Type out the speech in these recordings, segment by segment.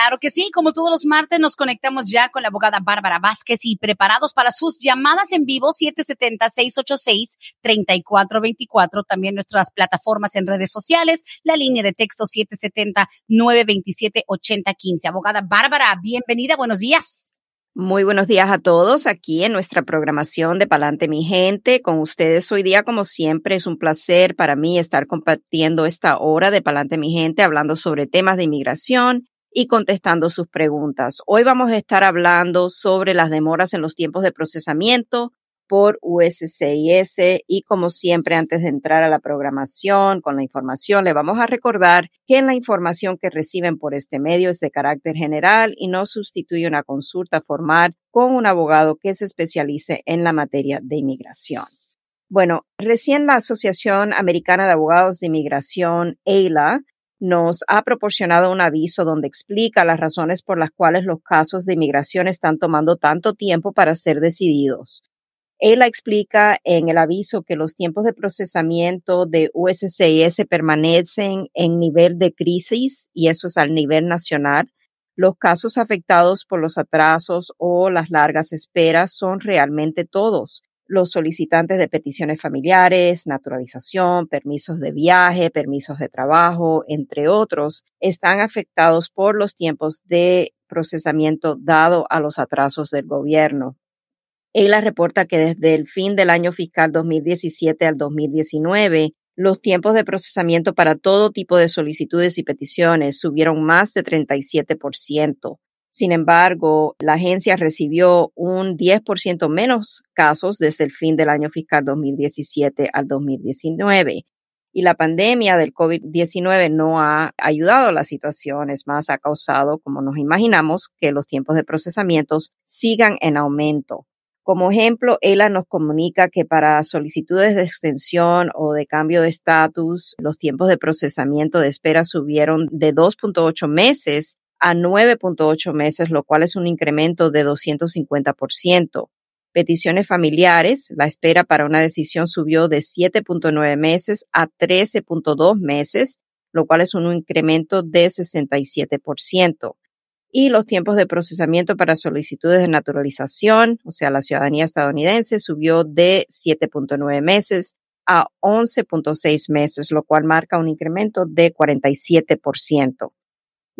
Claro que sí, como todos los martes nos conectamos ya con la abogada Bárbara Vázquez y preparados para sus llamadas en vivo 770-686-3424, también nuestras plataformas en redes sociales, la línea de texto 770-927-8015. Abogada Bárbara, bienvenida, buenos días. Muy buenos días a todos aquí en nuestra programación de Palante Mi Gente. Con ustedes hoy día, como siempre, es un placer para mí estar compartiendo esta hora de Palante Mi Gente, hablando sobre temas de inmigración y contestando sus preguntas. Hoy vamos a estar hablando sobre las demoras en los tiempos de procesamiento por USCIS y como siempre antes de entrar a la programación con la información, le vamos a recordar que la información que reciben por este medio es de carácter general y no sustituye una consulta formal con un abogado que se especialice en la materia de inmigración. Bueno, recién la Asociación Americana de Abogados de Inmigración, EILA, nos ha proporcionado un aviso donde explica las razones por las cuales los casos de inmigración están tomando tanto tiempo para ser decididos. Él explica en el aviso que los tiempos de procesamiento de USCIS permanecen en nivel de crisis y eso es al nivel nacional. Los casos afectados por los atrasos o las largas esperas son realmente todos los solicitantes de peticiones familiares, naturalización, permisos de viaje, permisos de trabajo, entre otros, están afectados por los tiempos de procesamiento dado a los atrasos del gobierno. Ella reporta que desde el fin del año fiscal 2017 al 2019, los tiempos de procesamiento para todo tipo de solicitudes y peticiones subieron más de 37%. Sin embargo, la agencia recibió un 10% menos casos desde el fin del año fiscal 2017 al 2019. Y la pandemia del COVID-19 no ha ayudado a la situación, es más, ha causado, como nos imaginamos, que los tiempos de procesamientos sigan en aumento. Como ejemplo, ELA nos comunica que para solicitudes de extensión o de cambio de estatus, los tiempos de procesamiento de espera subieron de 2.8 meses a 9.8 meses, lo cual es un incremento de 250%. Peticiones familiares, la espera para una decisión subió de 7.9 meses a 13.2 meses, lo cual es un incremento de 67%. Y los tiempos de procesamiento para solicitudes de naturalización, o sea, la ciudadanía estadounidense, subió de 7.9 meses a 11.6 meses, lo cual marca un incremento de 47%.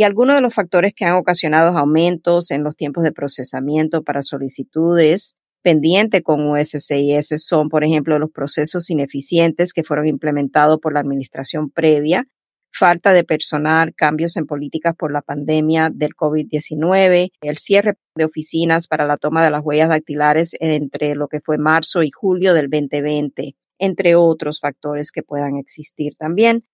Y algunos de los factores que han ocasionado aumentos en los tiempos de procesamiento para solicitudes pendientes con USCIS son, por ejemplo, los procesos ineficientes que fueron implementados por la administración previa, falta de personal, cambios en políticas por la pandemia del COVID-19, el cierre de oficinas para la toma de las huellas dactilares entre lo que fue marzo y julio del 2020, entre otros factores que puedan existir también.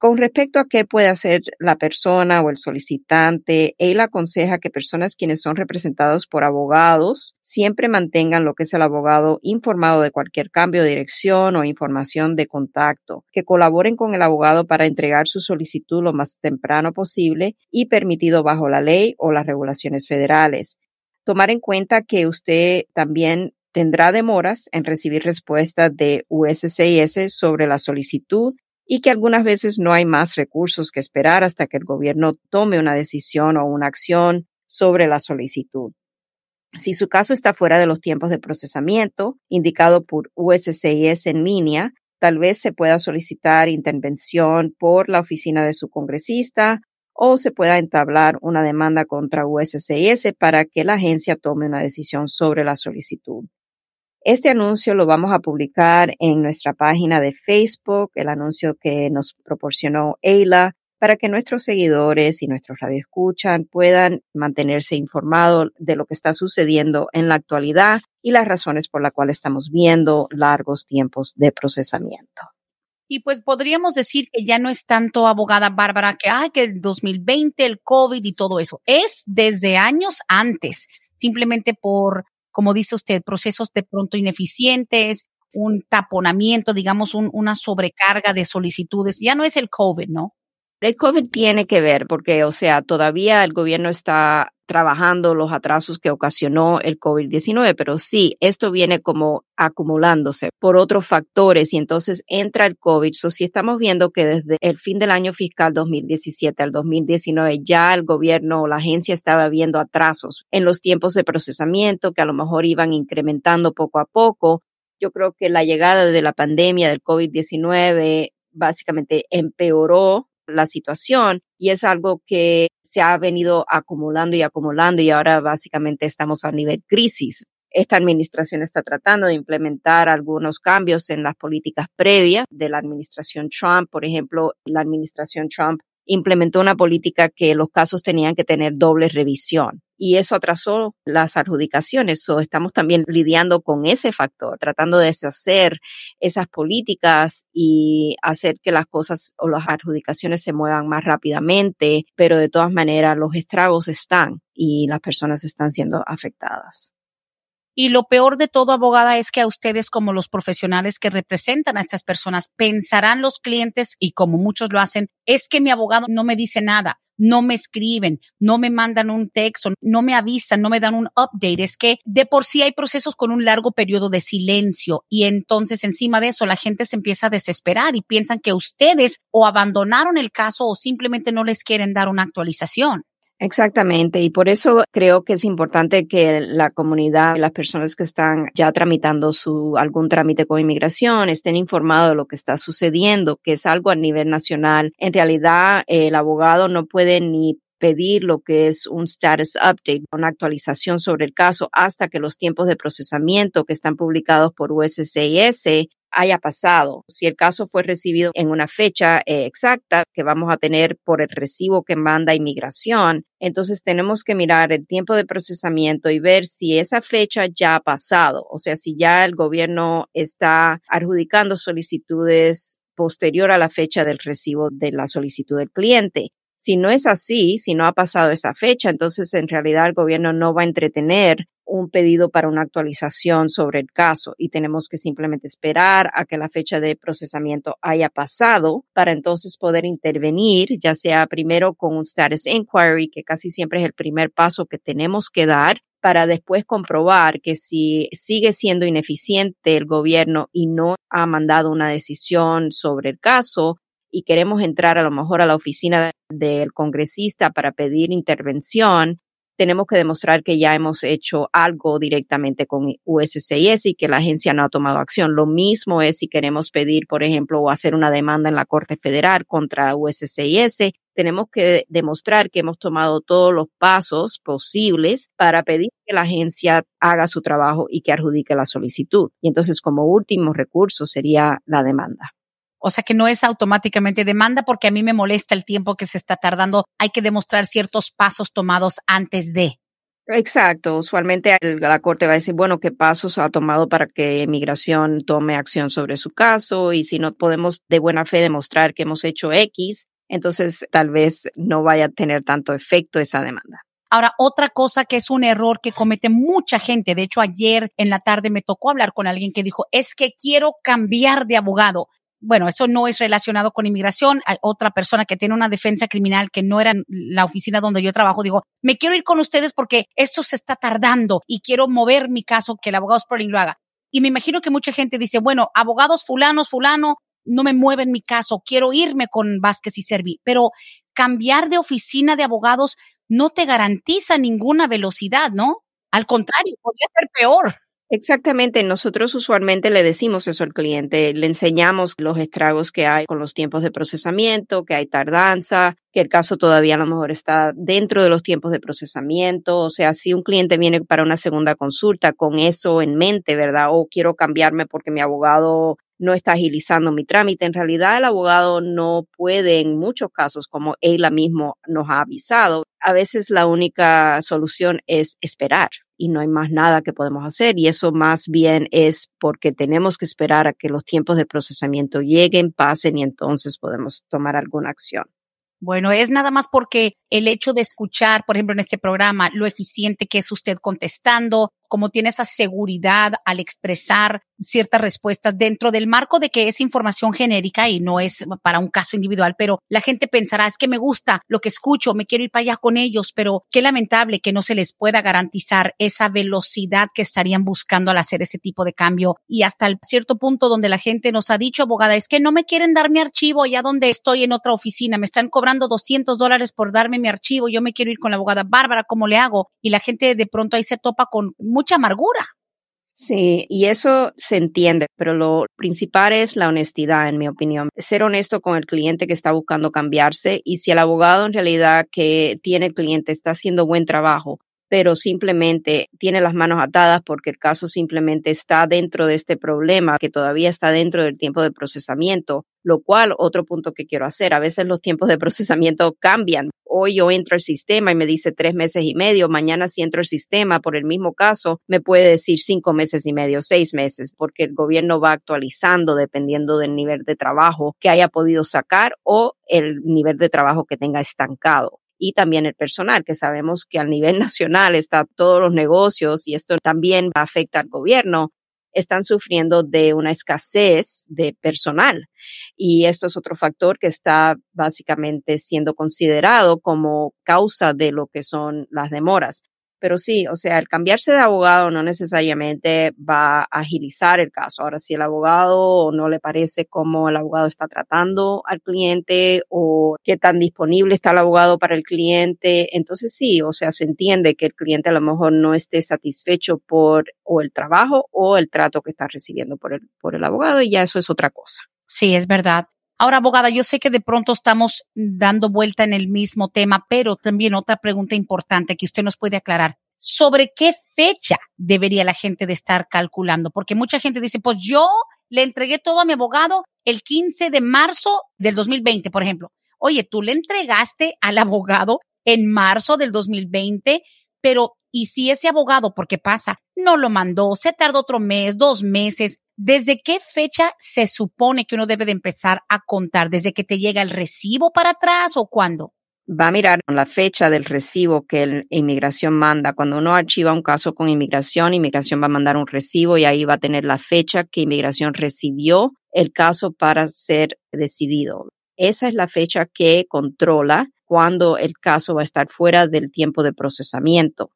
Con respecto a qué puede hacer la persona o el solicitante, él aconseja que personas quienes son representados por abogados siempre mantengan lo que es el abogado informado de cualquier cambio de dirección o información de contacto, que colaboren con el abogado para entregar su solicitud lo más temprano posible y permitido bajo la ley o las regulaciones federales. Tomar en cuenta que usted también tendrá demoras en recibir respuestas de USCIS sobre la solicitud y que algunas veces no hay más recursos que esperar hasta que el gobierno tome una decisión o una acción sobre la solicitud. Si su caso está fuera de los tiempos de procesamiento indicado por USCIS en línea, tal vez se pueda solicitar intervención por la oficina de su congresista o se pueda entablar una demanda contra USCIS para que la agencia tome una decisión sobre la solicitud. Este anuncio lo vamos a publicar en nuestra página de Facebook, el anuncio que nos proporcionó Eila, para que nuestros seguidores y nuestros radioescuchan puedan mantenerse informados de lo que está sucediendo en la actualidad y las razones por las cuales estamos viendo largos tiempos de procesamiento. Y pues podríamos decir que ya no es tanto abogada Bárbara que, ay, que el 2020, el COVID y todo eso. Es desde años antes, simplemente por, como dice usted, procesos de pronto ineficientes, un taponamiento, digamos, una sobrecarga de solicitudes. Ya no es el COVID, ¿no? El COVID tiene que ver porque, o sea, todavía el gobierno está trabajando los atrasos que ocasionó el COVID-19, pero sí, esto viene como acumulándose por otros factores y entonces entra el COVID. So, si estamos viendo que desde el fin del año fiscal 2017 al 2019 ya el gobierno o la agencia estaba viendo atrasos en los tiempos de procesamiento que a lo mejor iban incrementando poco a poco. Yo creo que la llegada de la pandemia del COVID-19 básicamente empeoró la situación y es algo que se ha venido acumulando y acumulando y ahora básicamente estamos a nivel crisis. Esta administración está tratando de implementar algunos cambios en las políticas previas de la administración Trump. Por ejemplo, la administración Trump implementó una política que los casos tenían que tener doble revisión y eso atrasó las adjudicaciones. So, estamos también lidiando con ese factor, tratando de deshacer esas políticas y hacer que las cosas o las adjudicaciones se muevan más rápidamente, pero de todas maneras los estragos están y las personas están siendo afectadas. Y lo peor de todo, abogada, es que a ustedes como los profesionales que representan a estas personas pensarán los clientes, y como muchos lo hacen, es que mi abogado no me dice nada, no me escriben, no me mandan un texto, no me avisan, no me dan un update. Es que de por sí hay procesos con un largo periodo de silencio y entonces encima de eso la gente se empieza a desesperar y piensan que ustedes o abandonaron el caso o simplemente no les quieren dar una actualización. Exactamente, y por eso creo que es importante que la comunidad, las personas que están ya tramitando su algún trámite con inmigración, estén informados de lo que está sucediendo, que es algo a nivel nacional. En realidad, el abogado no puede ni pedir lo que es un status update, una actualización sobre el caso hasta que los tiempos de procesamiento que están publicados por USCIS haya pasado. Si el caso fue recibido en una fecha eh, exacta que vamos a tener por el recibo que manda inmigración, entonces tenemos que mirar el tiempo de procesamiento y ver si esa fecha ya ha pasado, o sea, si ya el gobierno está adjudicando solicitudes posterior a la fecha del recibo de la solicitud del cliente. Si no es así, si no ha pasado esa fecha, entonces en realidad el gobierno no va a entretener un pedido para una actualización sobre el caso y tenemos que simplemente esperar a que la fecha de procesamiento haya pasado para entonces poder intervenir, ya sea primero con un status inquiry, que casi siempre es el primer paso que tenemos que dar para después comprobar que si sigue siendo ineficiente el gobierno y no ha mandado una decisión sobre el caso, y queremos entrar a lo mejor a la oficina del congresista para pedir intervención, tenemos que demostrar que ya hemos hecho algo directamente con USCIS y que la agencia no ha tomado acción. Lo mismo es si queremos pedir, por ejemplo, o hacer una demanda en la Corte Federal contra USCIS. Tenemos que demostrar que hemos tomado todos los pasos posibles para pedir que la agencia haga su trabajo y que adjudique la solicitud. Y entonces, como último recurso, sería la demanda. O sea que no es automáticamente demanda porque a mí me molesta el tiempo que se está tardando. Hay que demostrar ciertos pasos tomados antes de. Exacto. Usualmente la Corte va a decir, bueno, qué pasos ha tomado para que inmigración tome acción sobre su caso y si no podemos de buena fe demostrar que hemos hecho X, entonces tal vez no vaya a tener tanto efecto esa demanda. Ahora, otra cosa que es un error que comete mucha gente, de hecho ayer en la tarde me tocó hablar con alguien que dijo, es que quiero cambiar de abogado bueno, eso no es relacionado con inmigración. Hay otra persona que tiene una defensa criminal que no era la oficina donde yo trabajo. Digo, me quiero ir con ustedes porque esto se está tardando y quiero mover mi caso, que el abogado Sperling lo haga. Y me imagino que mucha gente dice, bueno, abogados fulanos, fulano, no me mueven mi caso, quiero irme con Vázquez y Servi. Pero cambiar de oficina de abogados no te garantiza ninguna velocidad, ¿no? Al contrario, podría ser peor. Exactamente, nosotros usualmente le decimos eso al cliente, le enseñamos los estragos que hay con los tiempos de procesamiento, que hay tardanza, que el caso todavía a lo mejor está dentro de los tiempos de procesamiento, o sea, si un cliente viene para una segunda consulta con eso en mente, ¿verdad? O quiero cambiarme porque mi abogado no está agilizando mi trámite. En realidad, el abogado no puede en muchos casos, como ella mismo nos ha avisado. A veces la única solución es esperar y no hay más nada que podemos hacer. Y eso más bien es porque tenemos que esperar a que los tiempos de procesamiento lleguen, pasen y entonces podemos tomar alguna acción. Bueno, es nada más porque el hecho de escuchar, por ejemplo, en este programa, lo eficiente que es usted contestando, como tiene esa seguridad al expresar ciertas respuestas dentro del marco de que es información genérica y no es para un caso individual, pero la gente pensará, es que me gusta lo que escucho, me quiero ir para allá con ellos, pero qué lamentable que no se les pueda garantizar esa velocidad que estarían buscando al hacer ese tipo de cambio y hasta el cierto punto donde la gente nos ha dicho, abogada, es que no me quieren dar mi archivo allá donde estoy en otra oficina, me están cobrando 200 dólares por darme mi archivo, yo me quiero ir con la abogada Bárbara, ¿cómo le hago? Y la gente de pronto ahí se topa con mucha amargura. Sí, y eso se entiende, pero lo principal es la honestidad, en mi opinión. Ser honesto con el cliente que está buscando cambiarse y si el abogado en realidad que tiene el cliente está haciendo buen trabajo, pero simplemente tiene las manos atadas porque el caso simplemente está dentro de este problema que todavía está dentro del tiempo de procesamiento, lo cual otro punto que quiero hacer, a veces los tiempos de procesamiento cambian. Hoy yo entro al sistema y me dice tres meses y medio, mañana si entro al sistema por el mismo caso, me puede decir cinco meses y medio, seis meses, porque el gobierno va actualizando dependiendo del nivel de trabajo que haya podido sacar o el nivel de trabajo que tenga estancado y también el personal, que sabemos que a nivel nacional está todos los negocios y esto también afecta al gobierno, están sufriendo de una escasez de personal. Y esto es otro factor que está básicamente siendo considerado como causa de lo que son las demoras. Pero sí, o sea, el cambiarse de abogado no necesariamente va a agilizar el caso. Ahora, si el abogado no le parece cómo el abogado está tratando al cliente o qué tan disponible está el abogado para el cliente, entonces sí, o sea, se entiende que el cliente a lo mejor no esté satisfecho por o el trabajo o el trato que está recibiendo por el, por el abogado y ya eso es otra cosa. Sí, es verdad. Ahora, abogada, yo sé que de pronto estamos dando vuelta en el mismo tema, pero también otra pregunta importante que usted nos puede aclarar. ¿Sobre qué fecha debería la gente de estar calculando? Porque mucha gente dice, pues yo le entregué todo a mi abogado el 15 de marzo del 2020, por ejemplo. Oye, tú le entregaste al abogado en marzo del 2020, pero ¿y si ese abogado, porque pasa, no lo mandó, se tardó otro mes, dos meses, ¿Desde qué fecha se supone que uno debe de empezar a contar? ¿Desde que te llega el recibo para atrás o cuándo? Va a mirar la fecha del recibo que el inmigración manda. Cuando uno archiva un caso con inmigración, inmigración va a mandar un recibo y ahí va a tener la fecha que inmigración recibió el caso para ser decidido. Esa es la fecha que controla cuando el caso va a estar fuera del tiempo de procesamiento.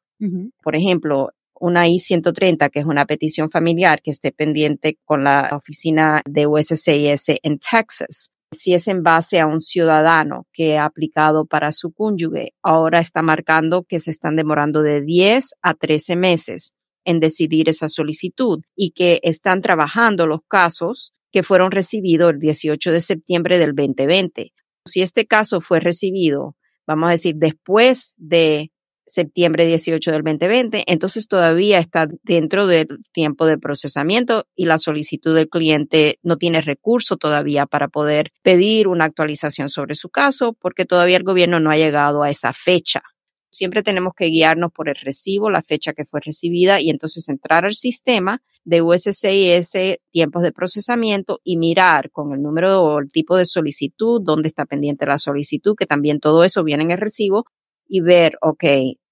Por ejemplo, una I-130, que es una petición familiar que esté pendiente con la oficina de USCIS en Texas. Si es en base a un ciudadano que ha aplicado para su cónyuge, ahora está marcando que se están demorando de 10 a 13 meses en decidir esa solicitud y que están trabajando los casos que fueron recibidos el 18 de septiembre del 2020. Si este caso fue recibido, vamos a decir, después de septiembre 18 del 2020, entonces todavía está dentro del tiempo de procesamiento y la solicitud del cliente no tiene recurso todavía para poder pedir una actualización sobre su caso porque todavía el gobierno no ha llegado a esa fecha. Siempre tenemos que guiarnos por el recibo, la fecha que fue recibida y entonces entrar al sistema de USCIS, tiempos de procesamiento y mirar con el número o el tipo de solicitud, dónde está pendiente la solicitud, que también todo eso viene en el recibo y ver, ok,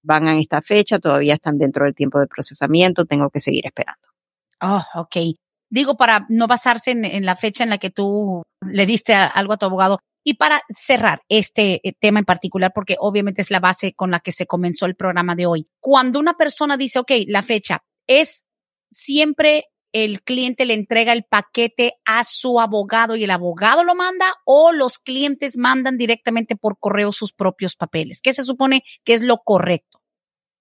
van a esta fecha, todavía están dentro del tiempo de procesamiento, tengo que seguir esperando. Oh, ok. Digo, para no basarse en, la fecha en la que tú le diste algo a tu abogado. Y para cerrar este eh, tema en particular, porque obviamente es la base con la que se comenzó el programa de hoy. Cuando una persona dice, ok, la fecha es siempre el cliente le entrega el paquete a su abogado y el abogado lo manda o los clientes mandan directamente por correo sus propios papeles. ¿Qué se supone que es lo correcto?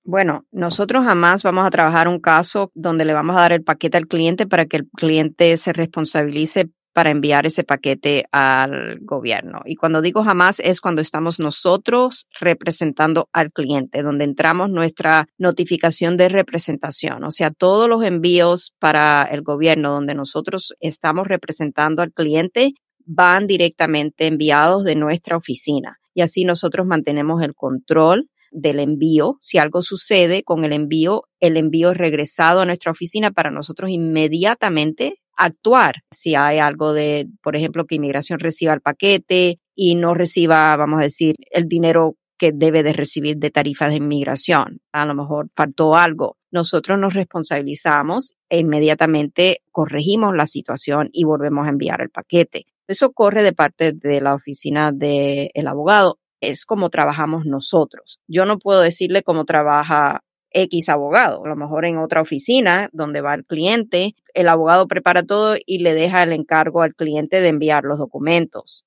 Bueno, nosotros jamás vamos a trabajar un caso donde le vamos a dar el paquete al cliente para que el cliente se responsabilice para enviar ese paquete al gobierno. Y cuando digo jamás es cuando estamos nosotros representando al cliente, donde entramos nuestra notificación de representación, o sea, todos los envíos para el gobierno donde nosotros estamos representando al cliente van directamente enviados de nuestra oficina. Y así nosotros mantenemos el control del envío. Si algo sucede con el envío, el envío es regresado a nuestra oficina para nosotros inmediatamente actuar. Si hay algo de, por ejemplo, que inmigración reciba el paquete y no reciba, vamos a decir, el dinero que debe de recibir de tarifas de inmigración. A lo mejor faltó algo. Nosotros nos responsabilizamos e inmediatamente corregimos la situación y volvemos a enviar el paquete. Eso corre de parte de la oficina del abogado. Es como trabajamos nosotros. Yo no puedo decirle cómo trabaja X abogado. A lo mejor en otra oficina donde va el cliente, el abogado prepara todo y le deja el encargo al cliente de enviar los documentos.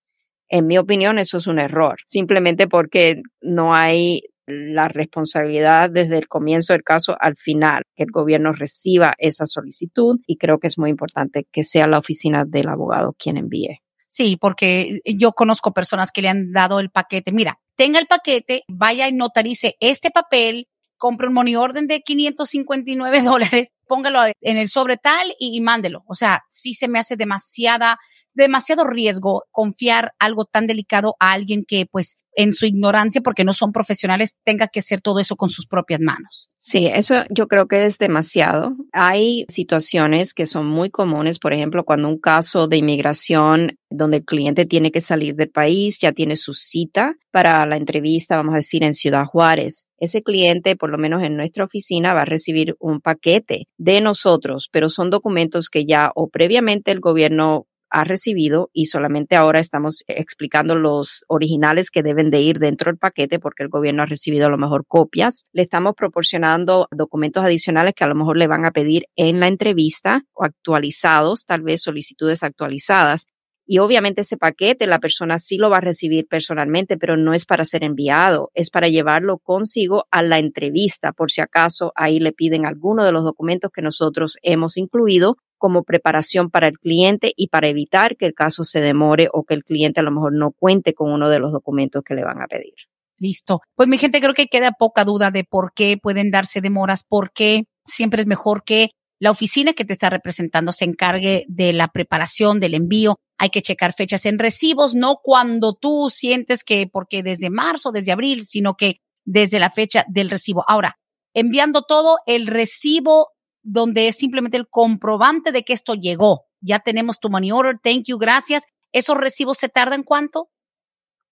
En mi opinión, eso es un error, simplemente porque no hay la responsabilidad desde el comienzo del caso al final, que el gobierno reciba esa solicitud y creo que es muy importante que sea la oficina del abogado quien envíe. Sí, porque yo conozco personas que le han dado el paquete. Mira, tenga el paquete, vaya y notarice este papel, compre un money orden de 559 dólares, póngalo en el sobre tal y, y mándelo. O sea, sí se me hace demasiada demasiado riesgo confiar algo tan delicado a alguien que pues en su ignorancia, porque no son profesionales, tenga que hacer todo eso con sus propias manos. Sí, eso yo creo que es demasiado. Hay situaciones que son muy comunes, por ejemplo, cuando un caso de inmigración donde el cliente tiene que salir del país, ya tiene su cita para la entrevista, vamos a decir, en Ciudad Juárez. Ese cliente, por lo menos en nuestra oficina, va a recibir un paquete de nosotros, pero son documentos que ya o previamente el gobierno ha recibido y solamente ahora estamos explicando los originales que deben de ir dentro del paquete porque el gobierno ha recibido a lo mejor copias. Le estamos proporcionando documentos adicionales que a lo mejor le van a pedir en la entrevista o actualizados, tal vez solicitudes actualizadas. Y obviamente ese paquete la persona sí lo va a recibir personalmente, pero no es para ser enviado, es para llevarlo consigo a la entrevista, por si acaso ahí le piden alguno de los documentos que nosotros hemos incluido como preparación para el cliente y para evitar que el caso se demore o que el cliente a lo mejor no cuente con uno de los documentos que le van a pedir. Listo. Pues mi gente, creo que queda poca duda de por qué pueden darse demoras, por qué siempre es mejor que la oficina que te está representando se encargue de la preparación, del envío. Hay que checar fechas en recibos, no cuando tú sientes que, porque desde marzo, desde abril, sino que desde la fecha del recibo. Ahora, enviando todo, el recibo donde es simplemente el comprobante de que esto llegó. Ya tenemos tu money order, thank you, gracias. ¿Esos recibos se tardan cuánto?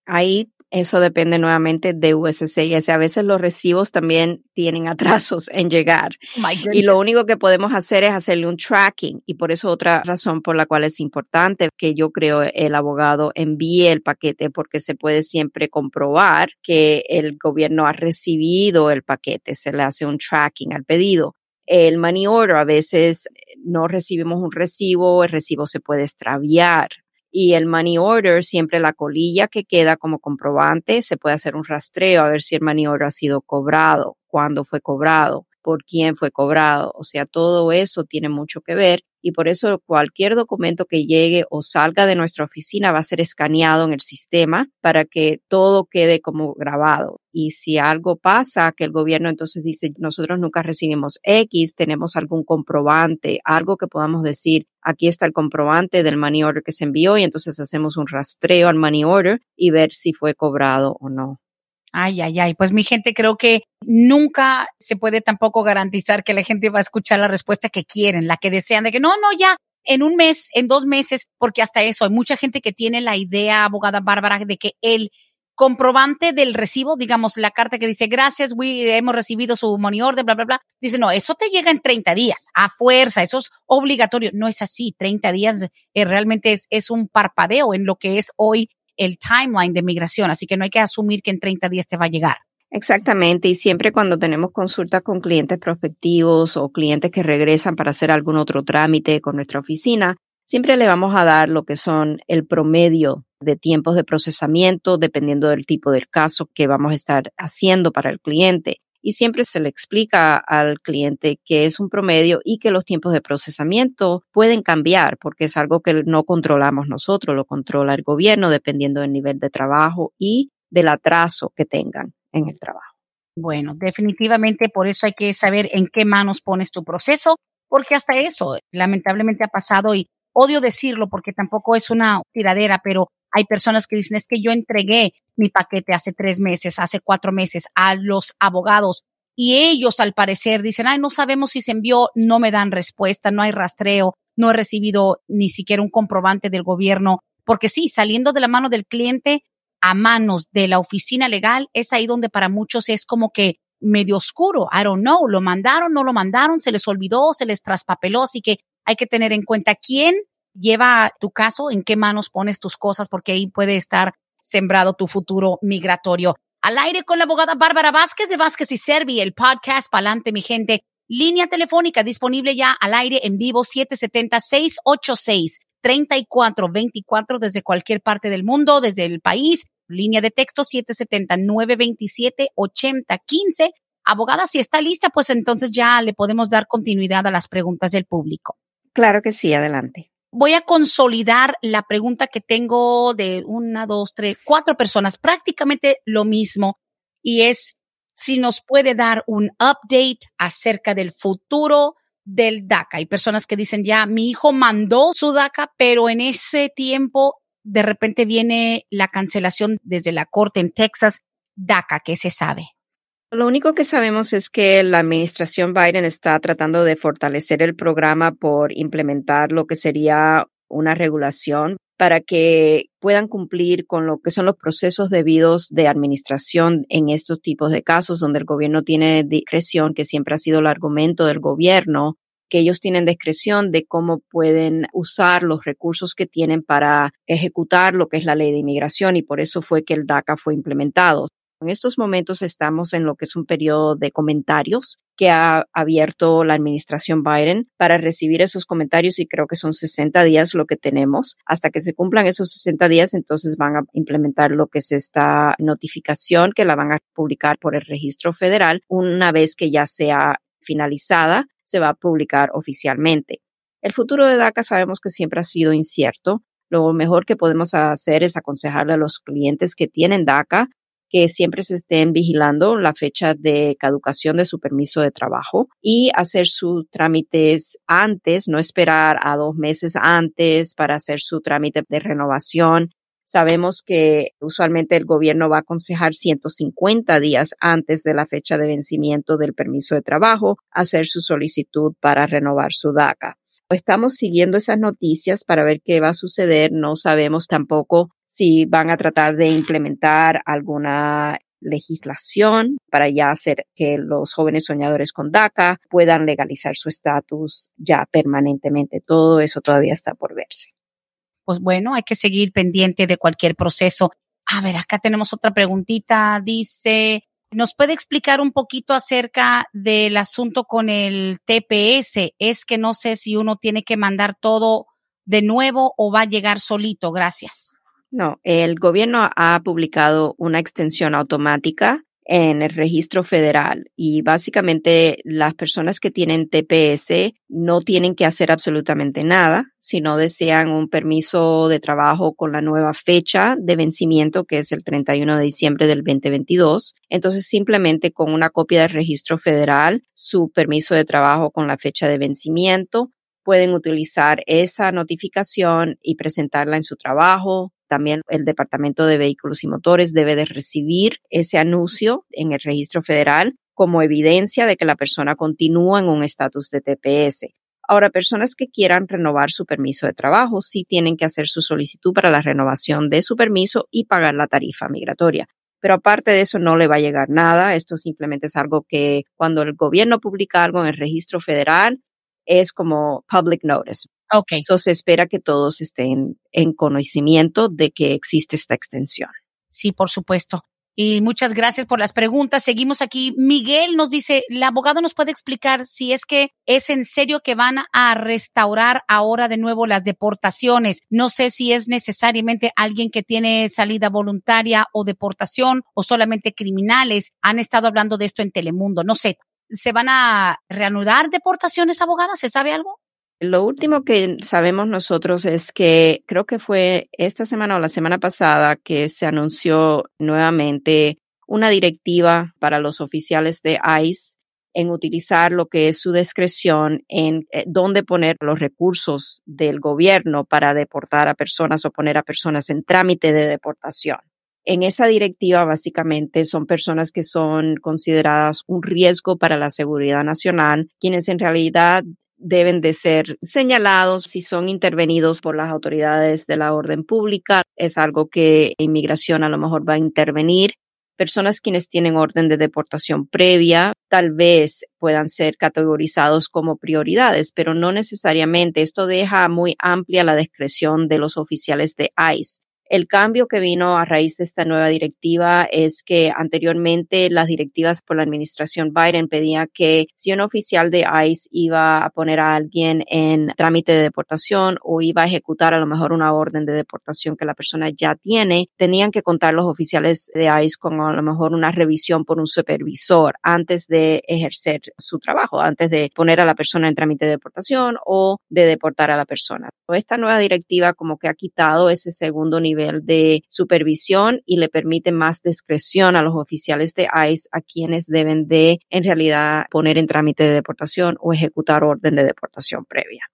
Ahí eso depende nuevamente de USCIS. A veces los recibos también tienen atrasos en llegar. Oh y lo único que podemos hacer es hacerle un tracking. Y por eso otra razón por la cual es importante que yo creo el abogado envíe el paquete porque se puede siempre comprobar que el gobierno ha recibido el paquete. Se le hace un tracking al pedido el money order, a veces no recibimos un recibo, el recibo se puede extraviar. Y el money order, siempre la colilla que queda como comprobante, se puede hacer un rastreo a ver si el money order ha sido cobrado, cuándo fue cobrado, por quién fue cobrado. O sea, todo eso tiene mucho que ver y por eso cualquier documento que llegue o salga de nuestra oficina va a ser escaneado en el sistema para que todo quede como grabado. Y si algo pasa, que el gobierno entonces dice, nosotros nunca recibimos X, tenemos algún comprobante, algo que podamos decir, aquí está el comprobante del money order que se envió y entonces hacemos un rastreo al money order y ver si fue cobrado o no. Ay, ay, ay. Pues mi gente, creo que nunca se puede tampoco garantizar que la gente va a escuchar la respuesta que quieren, la que desean, de que no, no, ya, en un mes, en dos meses, porque hasta eso hay mucha gente que tiene la idea, abogada Bárbara, de que el comprobante del recibo, digamos, la carta que dice gracias, hemos recibido su money order, bla, bla, bla, dice, no, eso te llega en 30 días, a fuerza, eso es obligatorio. No es así, 30 días eh, realmente es, es un parpadeo en lo que es hoy el timeline de migración, así que no hay que asumir que en 30 días te va a llegar. Exactamente, y siempre cuando tenemos consultas con clientes prospectivos o clientes que regresan para hacer algún otro trámite con nuestra oficina, siempre le vamos a dar lo que son el promedio de tiempos de procesamiento dependiendo del tipo del caso que vamos a estar haciendo para el cliente y siempre se le explica al cliente que es un promedio y que los tiempos de procesamiento pueden cambiar porque es algo que no controlamos nosotros, lo controla el gobierno dependiendo del nivel de trabajo y del atraso que tengan en el trabajo. Bueno, definitivamente por eso hay que saber en qué manos pones tu proceso, porque hasta eso lamentablemente ha pasado y odio decirlo porque tampoco es una tiradera, pero Hay personas que dicen, es que yo entregué mi paquete hace tres meses, hace cuatro meses a los abogados y ellos al parecer dicen, ay, no sabemos si se envió, no me dan respuesta, no hay rastreo, no he recibido ni siquiera un comprobante del gobierno, porque sí, saliendo de la mano del cliente a manos de la oficina legal, es ahí donde para muchos es como que medio oscuro. I don't know, lo mandaron, no lo mandaron, se les olvidó, se les traspapeló, así que hay que tener en cuenta quién lleva tu caso, en qué manos pones tus cosas, porque ahí puede estar sembrado tu futuro migratorio. Al aire con la abogada Bárbara Vázquez de Vázquez y Servi, el podcast Palante, mi gente. Línea telefónica disponible ya al aire en vivo 770-686-3424 desde cualquier parte del mundo, desde el país. Línea de texto 770-927-8015. Abogada, si está lista, pues entonces ya le podemos dar continuidad a las preguntas del público. Claro que sí, adelante voy a consolidar la pregunta que tengo de una, dos, tres, cuatro personas, prácticamente lo mismo, y es si nos puede dar un update acerca del futuro del DACA. Hay personas que dicen ya, mi hijo mandó su DACA, pero en ese tiempo de repente viene la cancelación desde la corte en Texas. DACA, ¿qué se sabe? Lo único que sabemos es que la administración Biden está tratando de fortalecer el programa por implementar lo que sería una regulación para que puedan cumplir con lo que son los procesos debidos de administración en estos tipos de casos donde el gobierno tiene discreción, que siempre ha sido el argumento del gobierno, que ellos tienen discreción de cómo pueden usar los recursos que tienen para ejecutar lo que es la ley de inmigración y por eso fue que el DACA fue implementado. En estos momentos estamos en lo que es un periodo de comentarios que ha abierto la administración Biden para recibir esos comentarios y creo que son 60 días lo que tenemos. Hasta que se cumplan esos 60 días, entonces van a implementar lo que es esta notificación que la van a publicar por el registro federal. Una vez que ya sea finalizada, se va a publicar oficialmente. El futuro de DACA sabemos que siempre ha sido incierto. Lo mejor que podemos hacer es aconsejarle a los clientes que tienen DACA que siempre se estén vigilando la fecha de caducación de su permiso de trabajo y hacer sus trámites antes, no esperar a dos meses antes para hacer su trámite de renovación. Sabemos que usualmente el gobierno va a aconsejar 150 días antes de la fecha de vencimiento del permiso de trabajo hacer su solicitud para renovar su DACA. Estamos siguiendo esas noticias para ver qué va a suceder. No sabemos tampoco si van a tratar de implementar alguna legislación para ya hacer que los jóvenes soñadores con DACA puedan legalizar su estatus ya permanentemente. Todo eso todavía está por verse. Pues bueno, hay que seguir pendiente de cualquier proceso. A ver, acá tenemos otra preguntita. Dice, ¿nos puede explicar un poquito acerca del asunto con el TPS? Es que no sé si uno tiene que mandar todo de nuevo o va a llegar solito. Gracias. No, el gobierno ha publicado una extensión automática en el registro federal y básicamente las personas que tienen TPS no tienen que hacer absolutamente nada si no desean un permiso de trabajo con la nueva fecha de vencimiento que es el 31 de diciembre del 2022. Entonces simplemente con una copia del registro federal, su permiso de trabajo con la fecha de vencimiento, pueden utilizar esa notificación y presentarla en su trabajo, también el Departamento de Vehículos y Motores debe de recibir ese anuncio en el registro federal como evidencia de que la persona continúa en un estatus de TPS. Ahora, personas que quieran renovar su permiso de trabajo sí tienen que hacer su solicitud para la renovación de su permiso y pagar la tarifa migratoria. Pero aparte de eso no le va a llegar nada. Esto simplemente es algo que cuando el gobierno publica algo en el registro federal es como public notice. Ok. Eso se espera que todos estén en conocimiento de que existe esta extensión. Sí, por supuesto. Y muchas gracias por las preguntas. Seguimos aquí. Miguel nos dice, ¿el abogado nos puede explicar si es que es en serio que van a restaurar ahora de nuevo las deportaciones? No sé si es necesariamente alguien que tiene salida voluntaria o deportación o solamente criminales. Han estado hablando de esto en Telemundo. No sé. ¿Se van a reanudar deportaciones, abogadas? ¿Se sabe algo? Lo último que sabemos nosotros es que creo que fue esta semana o la semana pasada que se anunció nuevamente una directiva para los oficiales de ICE en utilizar lo que es su discreción en eh, dónde poner los recursos del gobierno para deportar a personas o poner a personas en trámite de deportación. En esa directiva, básicamente, son personas que son consideradas un riesgo para la seguridad nacional, quienes en realidad deben de ser señalados si son intervenidos por las autoridades de la orden pública. Es algo que inmigración a lo mejor va a intervenir. Personas quienes tienen orden de deportación previa tal vez puedan ser categorizados como prioridades, pero no necesariamente. Esto deja muy amplia la discreción de los oficiales de ICE. El cambio que vino a raíz de esta nueva directiva es que anteriormente las directivas por la administración Biden pedían que si un oficial de ICE iba a poner a alguien en trámite de deportación o iba a ejecutar a lo mejor una orden de deportación que la persona ya tiene, tenían que contar los oficiales de ICE con a lo mejor una revisión por un supervisor antes de ejercer su trabajo, antes de poner a la persona en trámite de deportación o de deportar a la persona. Esta nueva directiva como que ha quitado ese segundo nivel de supervisión y le permite más discreción a los oficiales de ICE a quienes deben de en realidad poner en trámite de deportación o ejecutar orden de deportación previa.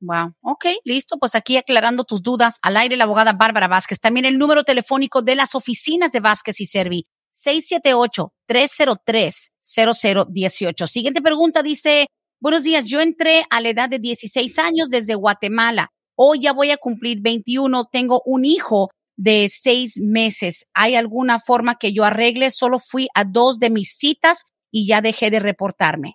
Wow. Ok, listo. Pues aquí aclarando tus dudas al aire la abogada Bárbara Vázquez. También el número telefónico de las oficinas de Vázquez y Servi. 678-303-0018. Siguiente pregunta dice, buenos días, yo entré a la edad de 16 años desde Guatemala. Hoy ya voy a cumplir 21, tengo un hijo de seis meses. ¿Hay alguna forma que yo arregle? Solo fui a dos de mis citas y ya dejé de reportarme.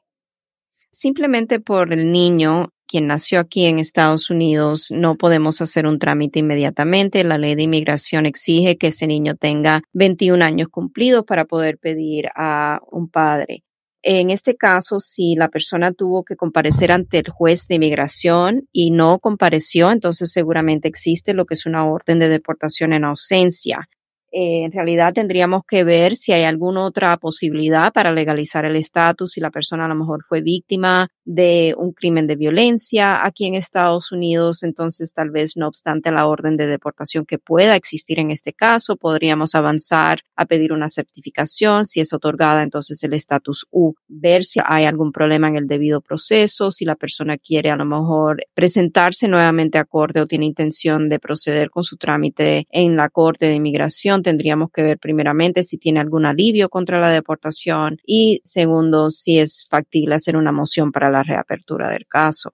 Simplemente por el niño, quien nació aquí en Estados Unidos, no podemos hacer un trámite inmediatamente. La ley de inmigración exige que ese niño tenga 21 años cumplidos para poder pedir a un padre. En este caso, si la persona tuvo que comparecer ante el juez de inmigración y no compareció, entonces seguramente existe lo que es una orden de deportación en ausencia. Eh, en realidad tendríamos que ver si hay alguna otra posibilidad para legalizar el estatus, si la persona a lo mejor fue víctima de un crimen de violencia aquí en Estados Unidos, entonces tal vez no obstante la orden de deportación que pueda existir en este caso, podríamos avanzar a pedir una certificación, si es otorgada entonces el estatus U, ver si hay algún problema en el debido proceso, si la persona quiere a lo mejor presentarse nuevamente a corte o tiene intención de proceder con su trámite en la corte de inmigración, tendríamos que ver primeramente si tiene algún alivio contra la deportación y segundo si es factible hacer una moción para la reapertura del caso.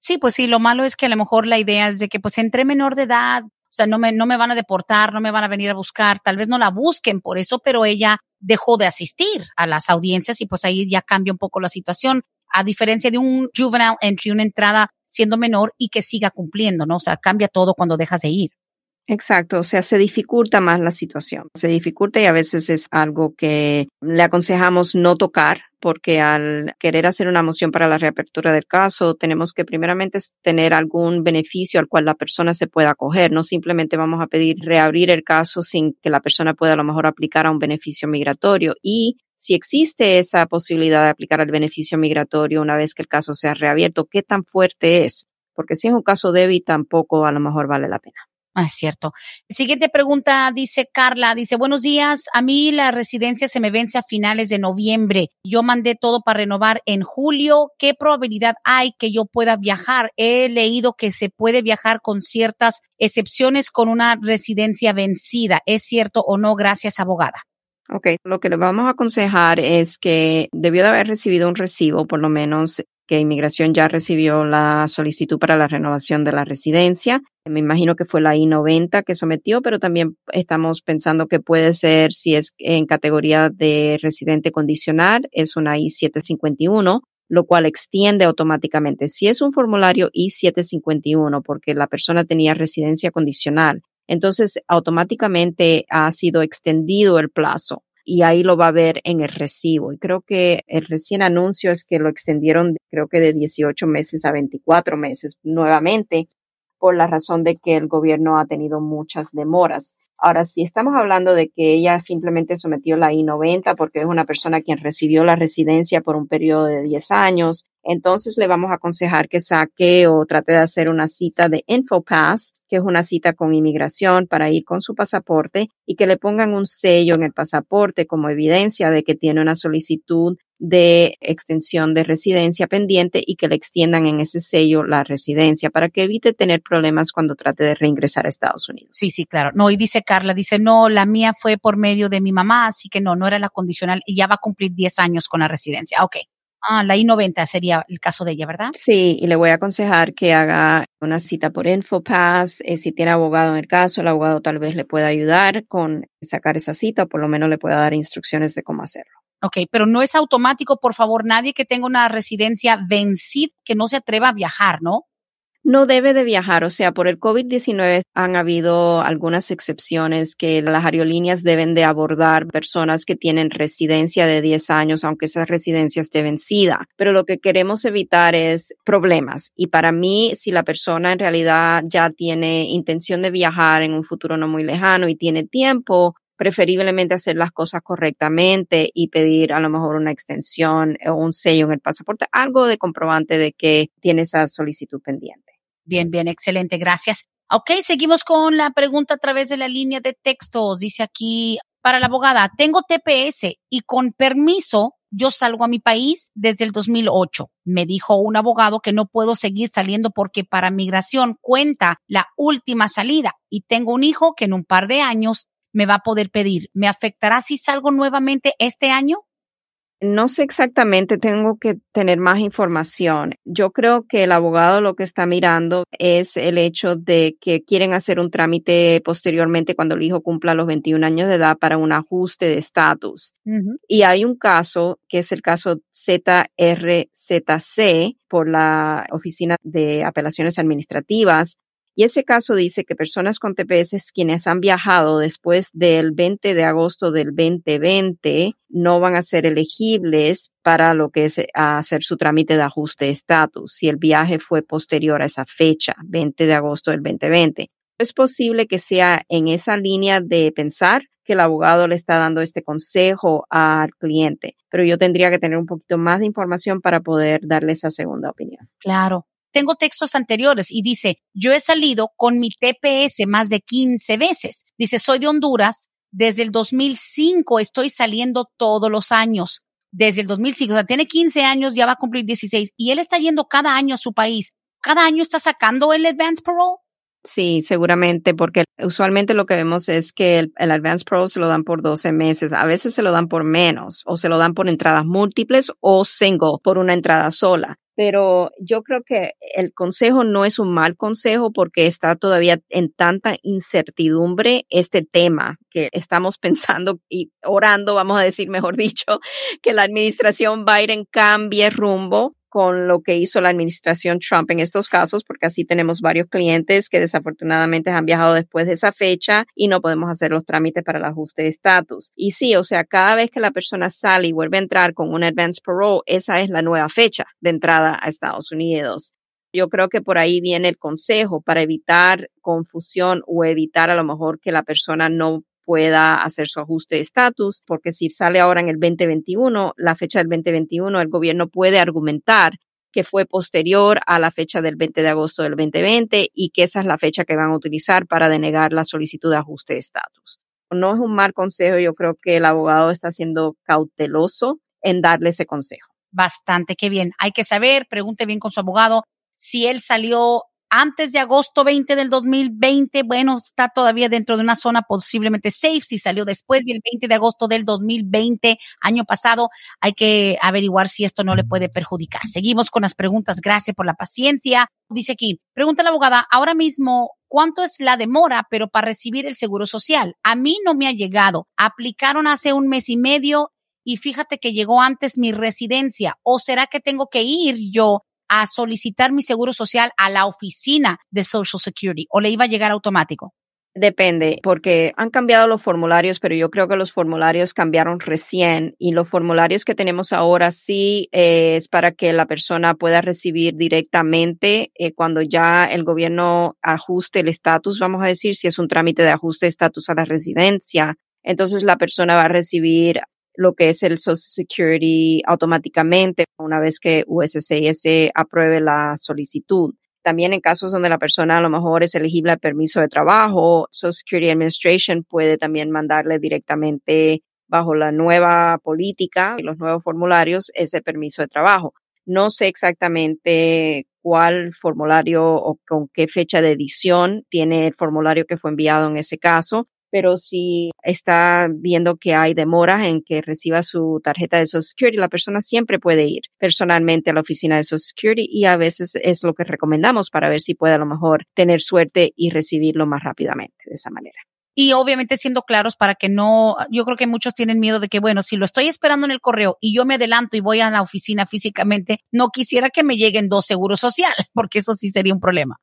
Sí, pues sí, lo malo es que a lo mejor la idea es de que pues entre menor de edad, o sea, no me, no me van a deportar, no me van a venir a buscar, tal vez no la busquen por eso, pero ella dejó de asistir a las audiencias y pues ahí ya cambia un poco la situación, a diferencia de un juvenile entry, una entrada siendo menor y que siga cumpliendo, ¿no? O sea, cambia todo cuando dejas de ir. Exacto, o sea, se dificulta más la situación, se dificulta y a veces es algo que le aconsejamos no tocar porque al querer hacer una moción para la reapertura del caso, tenemos que primeramente tener algún beneficio al cual la persona se pueda acoger. No simplemente vamos a pedir reabrir el caso sin que la persona pueda a lo mejor aplicar a un beneficio migratorio. Y si existe esa posibilidad de aplicar al beneficio migratorio una vez que el caso sea reabierto, ¿qué tan fuerte es? Porque si es un caso débil, tampoco a lo mejor vale la pena. Ah, es cierto. Siguiente pregunta, dice Carla, dice, buenos días, a mí la residencia se me vence a finales de noviembre. Yo mandé todo para renovar en julio. ¿Qué probabilidad hay que yo pueda viajar? He leído que se puede viajar con ciertas excepciones con una residencia vencida. ¿Es cierto o no? Gracias, abogada. Ok, lo que le vamos a aconsejar es que debió de haber recibido un recibo, por lo menos que Inmigración ya recibió la solicitud para la renovación de la residencia. Me imagino que fue la I-90 que sometió, pero también estamos pensando que puede ser, si es en categoría de residente condicional, es una I-751 lo cual extiende automáticamente. Si es un formulario I-751, porque la persona tenía residencia condicional, entonces automáticamente ha sido extendido el plazo y ahí lo va a ver en el recibo. Y creo que el recién anuncio es que lo extendieron, creo que de 18 meses a 24 meses nuevamente, por la razón de que el gobierno ha tenido muchas demoras. Ahora, si estamos hablando de que ella simplemente sometió la I-90 porque es una persona quien recibió la residencia por un periodo de 10 años, entonces le vamos a aconsejar que saque o trate de hacer una cita de InfoPass, que es una cita con inmigración para ir con su pasaporte y que le pongan un sello en el pasaporte como evidencia de que tiene una solicitud de extensión de residencia pendiente y que le extiendan en ese sello la residencia para que evite tener problemas cuando trate de reingresar a Estados Unidos. Sí, sí, claro. No, y dice Carla, dice, no, la mía fue por medio de mi mamá, así que no, no era la condicional y ya va a cumplir 10 años con la residencia. Ok. Ah, la I-90 sería el caso de ella, ¿verdad? Sí, y le voy a aconsejar que haga una cita por InfoPass. Eh, si tiene abogado en el caso, el abogado tal vez le pueda ayudar con sacar esa cita o por lo menos le pueda dar instrucciones de cómo hacerlo. Ok, pero no es automático, por favor, nadie que tenga una residencia vencida que no se atreva a viajar, ¿no? No debe de viajar. O sea, por el COVID-19 han habido algunas excepciones que las aerolíneas deben de abordar personas que tienen residencia de 10 años, aunque esa residencia esté vencida. Pero lo que queremos evitar es problemas. Y para mí, si la persona en realidad ya tiene intención de viajar en un futuro no muy lejano y tiene tiempo, preferiblemente hacer las cosas correctamente y pedir a lo mejor una extensión o un sello en el pasaporte, algo de comprobante de que tiene esa solicitud pendiente. Bien, bien, excelente, gracias. Ok, seguimos con la pregunta a través de la línea de textos. Dice aquí, para la abogada, tengo TPS y con permiso yo salgo a mi país desde el 2008. Me dijo un abogado que no puedo seguir saliendo porque para migración cuenta la última salida y tengo un hijo que en un par de años me va a poder pedir. ¿Me afectará si salgo nuevamente este año? No sé exactamente, tengo que tener más información. Yo creo que el abogado lo que está mirando es el hecho de que quieren hacer un trámite posteriormente cuando el hijo cumpla los 21 años de edad para un ajuste de estatus. Y hay un caso que es el caso ZRZC por la Oficina de Apelaciones Administrativas y ese caso dice que personas con TPS quienes han viajado después del 20 de agosto del 2020 no van a ser elegibles para lo que es hacer su trámite de ajuste de estatus si el viaje fue posterior a esa fecha, 20 de agosto del 2020. Es posible que sea en esa línea de pensar que el abogado le está dando este consejo al cliente, pero yo tendría que tener un poquito más de información para poder darle esa segunda opinión. Claro, tengo textos anteriores y dice, yo he salido con mi TPS más de 15 veces. Dice, soy de Honduras, desde el 2005 estoy saliendo todos los años. Desde el 2005, o sea, tiene 15 años, ya va a cumplir 16 y él está yendo cada año a su país. ¿Cada año está sacando el advance parole? Sí, seguramente, porque usualmente lo que vemos es que el, el, Advance Pro se lo dan por 12 meses, a veces se lo dan por menos, o se lo dan por entradas múltiples o single, por una entrada sola pero yo creo que el consejo no es un mal consejo porque está todavía en tanta incertidumbre este tema que estamos pensando y orando, vamos a decir, mejor dicho, que la administración Biden cambie rumbo con lo que hizo la administración Trump en estos casos, porque así tenemos varios clientes que desafortunadamente han viajado después de esa fecha y no podemos hacer los trámites para el ajuste de estatus. Y sí, o sea, cada vez que la persona sale y vuelve a entrar con un advance parole, esa es la nueva fecha de entrada a Estados Unidos. Yo creo que por ahí viene el consejo para evitar confusión o evitar a lo mejor que la persona no pueda hacer su ajuste de estatus, porque si sale ahora en el 2021, la fecha del 2021, el gobierno puede argumentar que fue posterior a la fecha del 20 de agosto del 2020 y que esa es la fecha que van a utilizar para denegar la solicitud de ajuste de estatus. No es un mal consejo, yo creo que el abogado está siendo cauteloso en darle ese consejo. Bastante, qué bien. Hay que saber, pregunte bien con su abogado si él salió antes de agosto 20 del 2020, bueno, está todavía dentro de una zona posiblemente safe. Si salió después del 20 de agosto del 2020, año pasado, hay que averiguar si esto no le puede perjudicar. Seguimos con las preguntas. Gracias por la paciencia. Dice aquí, pregunta la abogada, ahora mismo, ¿cuánto es la demora, pero para recibir el seguro social? A mí no me ha llegado. Aplicaron hace un mes y medio y fíjate que llegó antes mi residencia. ¿O será que tengo que ir yo a solicitar mi seguro social a la oficina de Social Security o le iba a llegar automático? Depende, porque han cambiado los formularios, pero yo creo que los formularios cambiaron recién y los formularios que tenemos ahora sí eh, es para que la persona pueda recibir directamente eh, cuando ya el gobierno ajuste el estatus, vamos a decir, si es un trámite de ajuste de estatus a la residencia. Entonces la persona va a recibir lo que es el Social Security automáticamente una vez que USCIS apruebe la solicitud. También en casos donde la persona a lo mejor es elegible al permiso de trabajo, Social Security Administration puede también mandarle directamente bajo la nueva política y los nuevos formularios ese permiso de trabajo. No sé exactamente cuál formulario o con qué fecha de edición tiene el formulario que fue enviado en ese caso, pero si está viendo que hay demoras en que reciba su tarjeta de Social Security, la persona siempre puede ir personalmente a la oficina de Social Security y a veces es lo que recomendamos para ver si puede a lo mejor tener suerte y recibirlo más rápidamente de esa manera y obviamente siendo claros para que no, yo creo que muchos tienen miedo de que, bueno, si lo estoy esperando en el correo y yo me adelanto y voy a la oficina físicamente, no quisiera que me lleguen dos seguros social, porque eso sí sería un problema.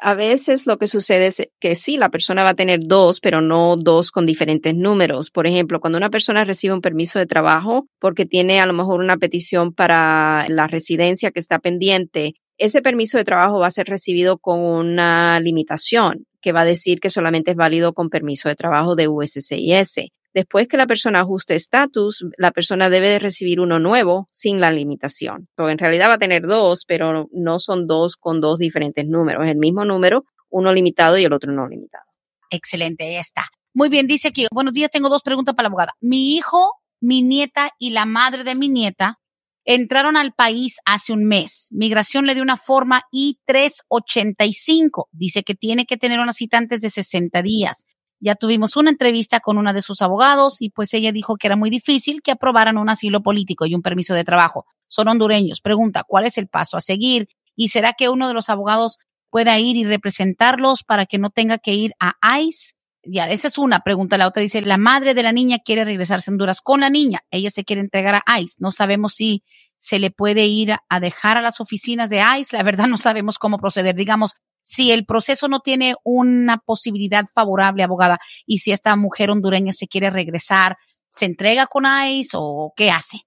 A veces lo que sucede es que sí, la persona va a tener dos, pero no dos con diferentes números. Por ejemplo, cuando una persona recibe un permiso de trabajo porque tiene a lo mejor una petición para la residencia que está pendiente, ese permiso de trabajo va a ser recibido con una limitación que va a decir que solamente es válido con permiso de trabajo de USCIS. Después que la persona ajuste estatus, la persona debe de recibir uno nuevo sin la limitación. O en realidad va a tener dos, pero no son dos con dos diferentes números. Es el mismo número, uno limitado y el otro no limitado. Excelente, ahí está. Muy bien, dice aquí, buenos días, tengo dos preguntas para la abogada. Mi hijo, mi nieta y la madre de mi nieta entraron al país hace un mes. Migración le dio una forma I-385. Dice que tiene que tener una cita antes de 60 días. Ya tuvimos una entrevista con una de sus abogados y pues ella dijo que era muy difícil que aprobaran un asilo político y un permiso de trabajo. Son hondureños. Pregunta, ¿cuál es el paso a seguir? ¿Y será que uno de los abogados pueda ir y representarlos para que no tenga que ir a ICE? Ya, esa es una pregunta. La otra dice, la madre de la niña quiere regresarse a Honduras con la niña. Ella se quiere entregar a ICE. No sabemos si se le puede ir a dejar a las oficinas de ICE. La verdad no sabemos cómo proceder. Digamos, si el proceso no tiene una posibilidad favorable, abogada, y si esta mujer hondureña se quiere regresar, ¿se entrega con ICE o qué hace?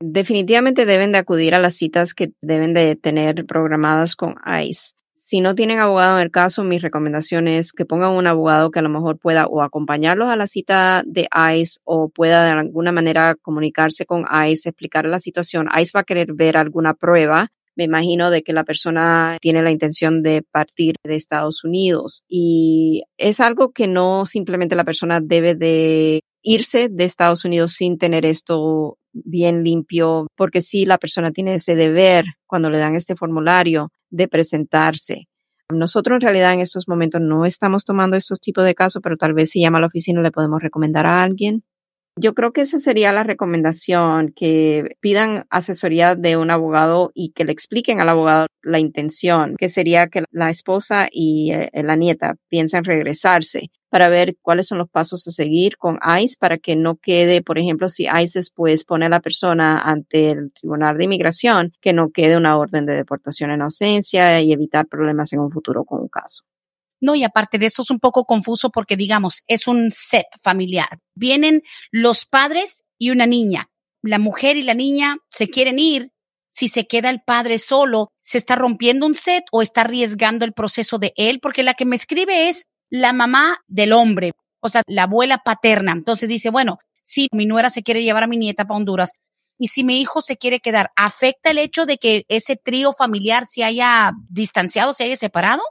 Definitivamente deben de acudir a las citas que deben de tener programadas con ICE. Si no tienen abogado en el caso, mi recomendación es que pongan un abogado que a lo mejor pueda o acompañarlos a la cita de ICE o pueda de alguna manera comunicarse con ICE, explicar la situación. ICE va a querer ver alguna prueba me imagino de que la persona tiene la intención de partir de Estados Unidos y es algo que no simplemente la persona debe de irse de Estados Unidos sin tener esto bien limpio, porque sí, la persona tiene ese deber cuando le dan este formulario de presentarse. Nosotros en realidad en estos momentos no estamos tomando estos tipos de casos, pero tal vez si llama a la oficina le podemos recomendar a alguien. Yo creo que esa sería la recomendación, que pidan asesoría de un abogado y que le expliquen al abogado la intención, que sería que la esposa y eh, la nieta piensen regresarse para ver cuáles son los pasos a seguir con ICE para que no quede, por ejemplo, si ICE después pone a la persona ante el Tribunal de Inmigración, que no quede una orden de deportación en ausencia y evitar problemas en un futuro con un caso. No, y aparte de eso es un poco confuso porque, digamos, es un set familiar. Vienen los padres y una niña. La mujer y la niña se quieren ir. Si se queda el padre solo, ¿se está rompiendo un set o está arriesgando el proceso de él? Porque la que me escribe es la mamá del hombre, o sea, la abuela paterna. Entonces dice, bueno, si mi nuera se quiere llevar a mi nieta para Honduras y si mi hijo se quiere quedar, ¿afecta el hecho de que ese trío familiar se haya distanciado, se haya separado?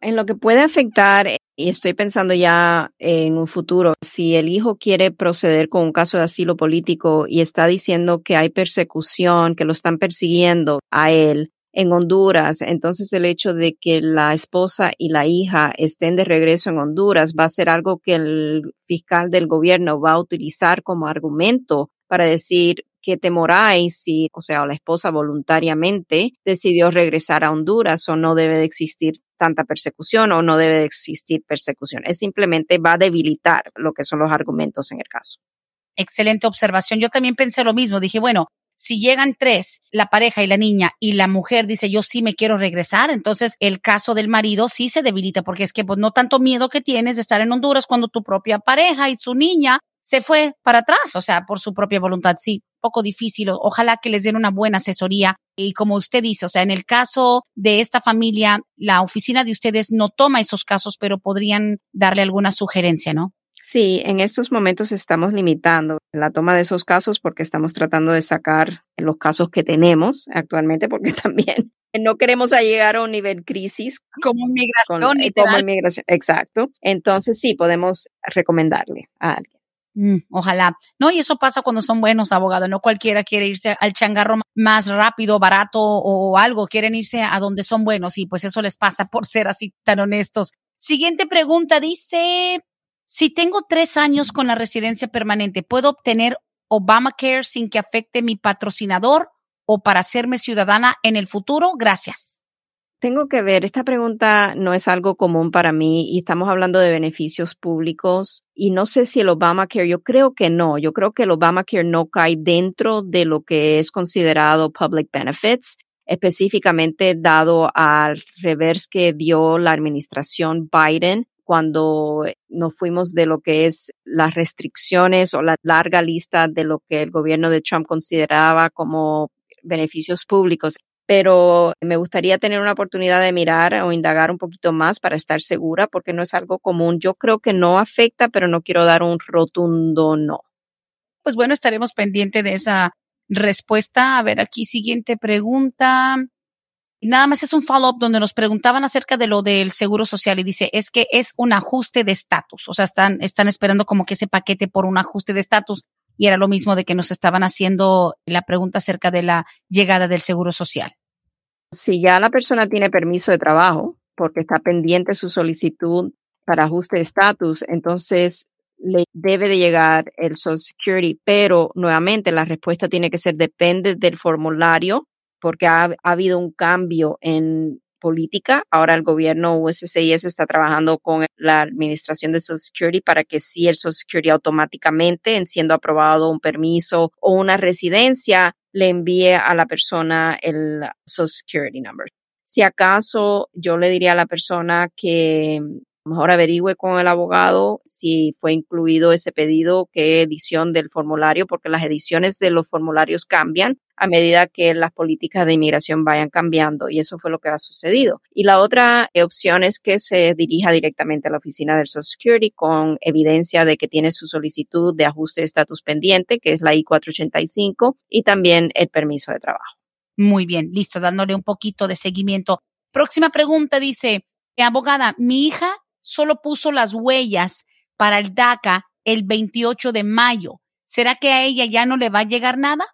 En lo que puede afectar, y estoy pensando ya en un futuro, si el hijo quiere proceder con un caso de asilo político y está diciendo que hay persecución, que lo están persiguiendo a él, en Honduras. Entonces el hecho de que la esposa y la hija estén de regreso en Honduras va a ser algo que el fiscal del gobierno va a utilizar como argumento para decir que temoráis si, o sea, la esposa voluntariamente decidió regresar a Honduras o no debe de existir tanta persecución o no debe de existir persecución. Es simplemente va a debilitar lo que son los argumentos en el caso. Excelente observación. Yo también pensé lo mismo. Dije, bueno, si llegan tres, la pareja y la niña, y la mujer dice yo sí me quiero regresar, entonces el caso del marido sí se debilita porque es que pues no tanto miedo que tienes de estar en Honduras cuando tu propia pareja y su niña se fue para atrás, o sea, por su propia voluntad. Sí, poco difícil. Ojalá que les den una buena asesoría. Y como usted dice, o sea, en el caso de esta familia, la oficina de ustedes no toma esos casos, pero podrían darle alguna sugerencia, ¿no? Sí, en estos momentos estamos limitando la toma de esos casos porque estamos tratando de sacar los casos que tenemos actualmente porque también no queremos llegar a un nivel crisis. Como inmigración. como inmigración, exacto. Entonces sí, podemos recomendarle a alguien. Mm, ojalá. No, y eso pasa cuando son buenos abogados. No cualquiera quiere irse al changarro más rápido, barato o algo. Quieren irse a donde son buenos y pues eso les pasa por ser así tan honestos. Siguiente pregunta dice, si tengo tres años con la residencia permanente, ¿puedo obtener Obamacare sin que afecte mi patrocinador o para hacerme ciudadana en el futuro? Gracias. Tengo que ver, esta pregunta no es algo común para mí y estamos hablando de beneficios públicos y no sé si el Obamacare, yo creo que no, yo creo que el Obamacare no cae dentro de lo que es considerado public benefits, específicamente dado al revés que dio la administración Biden cuando nos fuimos de lo que es las restricciones o la larga lista de lo que el gobierno de Trump consideraba como beneficios públicos pero me gustaría tener una oportunidad de mirar o indagar un poquito más para estar segura porque no es algo común. Yo creo que no afecta, pero no quiero dar un rotundo no. Pues bueno, estaremos pendientes de esa respuesta. A ver, aquí siguiente pregunta. Nada más es un follow-up donde nos preguntaban acerca de lo del seguro social y dice, es que es un ajuste de estatus. O sea, están, están esperando como que ese paquete por un ajuste de estatus. Y era lo mismo de que nos estaban haciendo la pregunta acerca de la llegada del seguro social. Si ya la persona tiene permiso de trabajo porque está pendiente su solicitud para ajuste de estatus, entonces le debe de llegar el Social Security, pero nuevamente la respuesta tiene que ser depende del formulario porque ha, ha habido un cambio en política. Ahora el gobierno USCIS está trabajando con la administración de Social Security para que si el Social Security automáticamente, en siendo aprobado un permiso o una residencia, le envíe a la persona el Social Security number. Si acaso yo le diría a la persona que mejor averigüe con el abogado si fue incluido ese pedido, qué edición del formulario, porque las ediciones de los formularios cambian a medida que las políticas de inmigración vayan cambiando y eso fue lo que ha sucedido. Y la otra opción es que se dirija directamente a la oficina del Social Security con evidencia de que tiene su solicitud de ajuste de estatus pendiente, que es la I-485, y también el permiso de trabajo. Muy bien, listo, dándole un poquito de seguimiento. Próxima pregunta dice, abogada, mi hija solo puso las huellas para el DACA el 28 de mayo. ¿Será que a ella ya no le va a llegar nada?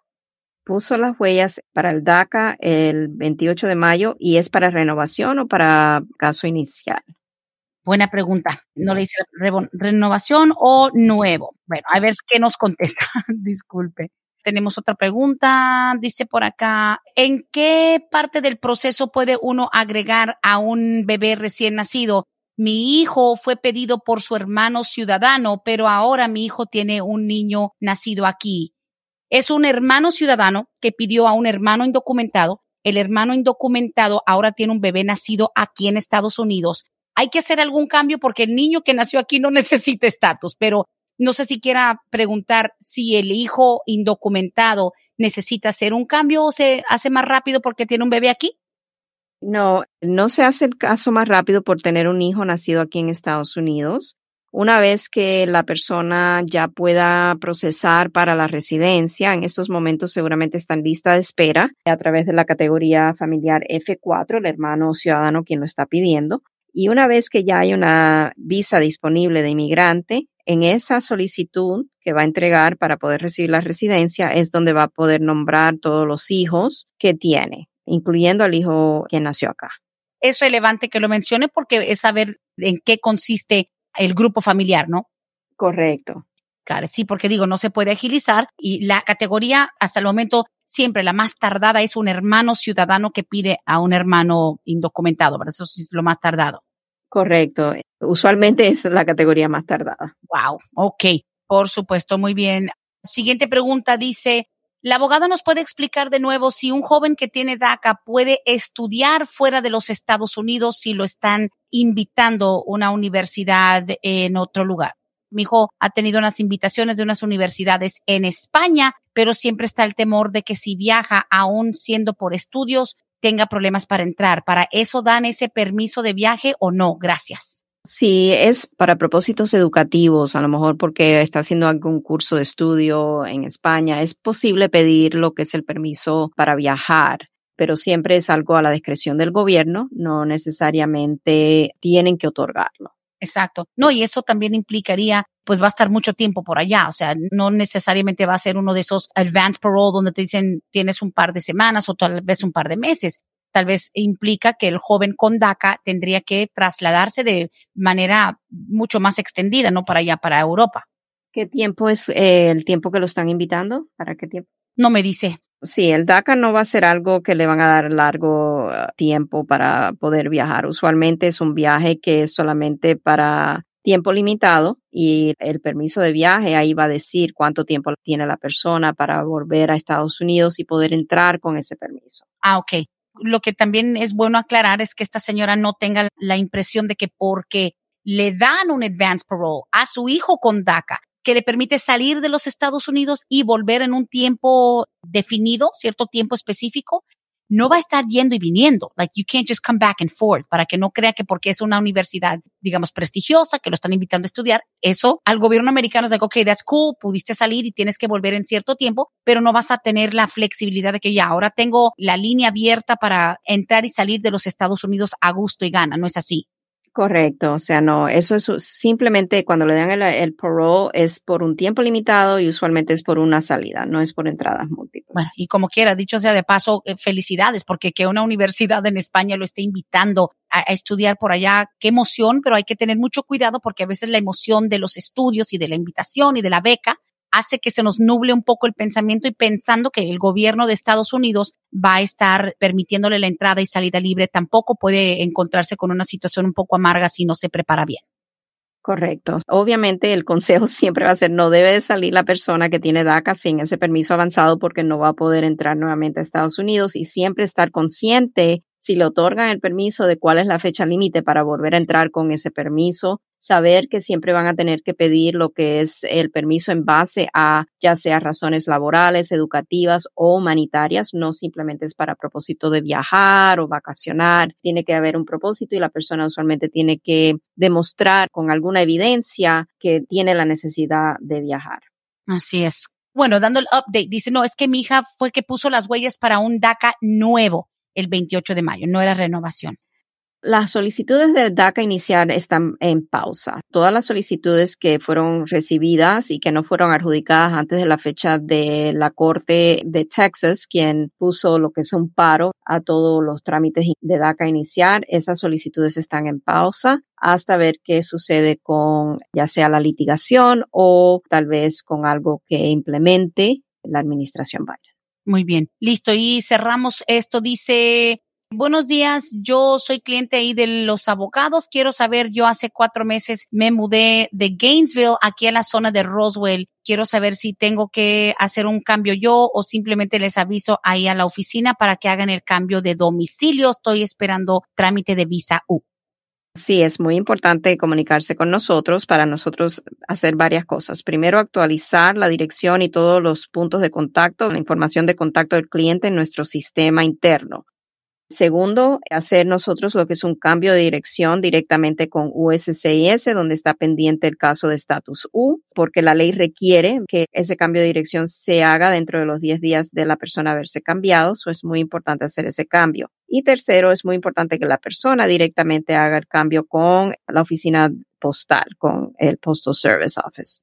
Puso las huellas para el DACA el 28 de mayo y es para renovación o para caso inicial. Buena pregunta. No le dice renovación o nuevo. Bueno, a ver qué nos contesta. Disculpe. Tenemos otra pregunta. Dice por acá, ¿en qué parte del proceso puede uno agregar a un bebé recién nacido mi hijo fue pedido por su hermano ciudadano, pero ahora mi hijo tiene un niño nacido aquí. Es un hermano ciudadano que pidió a un hermano indocumentado. El hermano indocumentado ahora tiene un bebé nacido aquí en Estados Unidos. Hay que hacer algún cambio porque el niño que nació aquí no necesita estatus, pero no sé si quiera preguntar si el hijo indocumentado necesita hacer un cambio o se hace más rápido porque tiene un bebé aquí. No, no se hace el caso más rápido por tener un hijo nacido aquí en Estados Unidos. Una vez que la persona ya pueda procesar para la residencia, en estos momentos seguramente está en lista de espera a través de la categoría familiar F4, el hermano ciudadano quien lo está pidiendo. Y una vez que ya hay una visa disponible de inmigrante, en esa solicitud que va a entregar para poder recibir la residencia es donde va a poder nombrar todos los hijos que tiene incluyendo al hijo que nació acá. Es relevante que lo mencione porque es saber en qué consiste el grupo familiar, ¿no? Correcto. Claro, sí, porque digo, no se puede agilizar y la categoría hasta el momento siempre la más tardada es un hermano ciudadano que pide a un hermano indocumentado, ¿verdad? Eso sí es lo más tardado. Correcto. Usualmente es la categoría más tardada. Wow. Ok. Por supuesto. Muy bien. Siguiente pregunta dice, la abogada nos puede explicar de nuevo si un joven que tiene DACA puede estudiar fuera de los Estados Unidos si lo están invitando una universidad en otro lugar. Mi hijo ha tenido unas invitaciones de unas universidades en España, pero siempre está el temor de que si viaja, aún siendo por estudios, tenga problemas para entrar. ¿Para eso dan ese permiso de viaje o no? Gracias. Si es para propósitos educativos, a lo mejor porque está haciendo algún curso de estudio en España, es posible pedir lo que es el permiso para viajar, pero siempre es algo a la discreción del gobierno, no necesariamente tienen que otorgarlo. Exacto. No, y eso también implicaría, pues va a estar mucho tiempo por allá. O sea, no necesariamente va a ser uno de esos advanced parole donde te dicen tienes un par de semanas o tal vez un par de meses. Tal vez implica que el joven con DACA tendría que trasladarse de manera mucho más extendida, ¿no? Para allá, para Europa. ¿Qué tiempo es eh, el tiempo que lo están invitando? ¿Para qué tiempo? No me dice. Sí, el DACA no va a ser algo que le van a dar largo uh, tiempo para poder viajar. Usualmente es un viaje que es solamente para tiempo limitado y el permiso de viaje ahí va a decir cuánto tiempo tiene la persona para volver a Estados Unidos y poder entrar con ese permiso. Ah, ok. Lo que también es bueno aclarar es que esta señora no tenga la impresión de que porque le dan un advance parole a su hijo con DACA, que le permite salir de los Estados Unidos y volver en un tiempo definido, cierto tiempo específico, no va a estar yendo y viniendo. Like you can't just come back and forth para que no crea que porque es una universidad, digamos, prestigiosa, que lo están invitando a estudiar, eso al gobierno americano es like, okay, that's cool, pudiste salir y tienes que volver en cierto tiempo, pero no vas a tener la flexibilidad de que ya ahora tengo la línea abierta para entrar y salir de los Estados Unidos a gusto y gana. No es así. Correcto, o sea, no, eso es simplemente cuando le dan el, el parole es por un tiempo limitado y usualmente es por una salida, no es por entradas múltiples. Bueno, y como quiera, dicho sea de paso, eh, felicidades, porque que una universidad en España lo esté invitando a, a, estudiar por allá, qué emoción, pero hay que tener mucho cuidado porque a veces la emoción de los estudios y de la invitación y de la beca hace que se nos nuble un poco el pensamiento y pensando que el gobierno de Estados Unidos va a estar permitiéndole la entrada y salida libre, tampoco puede encontrarse con una situación un poco amarga si no se prepara bien. Correcto. Obviamente el consejo siempre va a ser no debe de salir la persona que tiene DACA sin ese permiso avanzado porque no va a poder entrar nuevamente a Estados Unidos y siempre estar consciente si le otorgan el permiso de cuál es la fecha límite para volver a entrar con ese permiso, saber que siempre van a tener que pedir lo que es el permiso en base a ya sea razones laborales, educativas o humanitarias, no simplemente es para propósito de viajar o vacacionar, tiene que haber un propósito y la persona usualmente tiene que demostrar con alguna evidencia que tiene la necesidad de viajar. Así es. Bueno, dando el update, dice, no, es que mi hija fue que puso las huellas para un DACA nuevo el 28 de mayo, no era renovación. Las solicitudes del DACA inicial están en pausa. Todas las solicitudes que fueron recibidas y que no fueron adjudicadas antes de la fecha de la Corte de Texas, quien puso lo que es un paro a todos los trámites de DACA inicial, esas solicitudes están en pausa hasta ver qué sucede con ya sea la litigación o tal vez con algo que implemente la administración Biden. Muy bien, listo. Y cerramos esto. Dice, buenos días, yo soy cliente ahí de los abogados. Quiero saber, yo hace cuatro meses me mudé de Gainesville aquí a la zona de Roswell. Quiero saber si tengo que hacer un cambio yo o simplemente les aviso ahí a la oficina para que hagan el cambio de domicilio. Estoy esperando trámite de visa U. Sí, es muy importante comunicarse con nosotros para nosotros hacer varias cosas. Primero, actualizar la dirección y todos los puntos de contacto, la información de contacto del cliente en nuestro sistema interno. Segundo, hacer nosotros lo que es un cambio de dirección directamente con USCIS, donde está pendiente el caso de estatus U, porque la ley requiere que ese cambio de dirección se haga dentro de los 10 días de la persona haberse cambiado. Eso es muy importante hacer ese cambio. Y tercero, es muy importante que la persona directamente haga el cambio con la oficina postal, con el Postal Service Office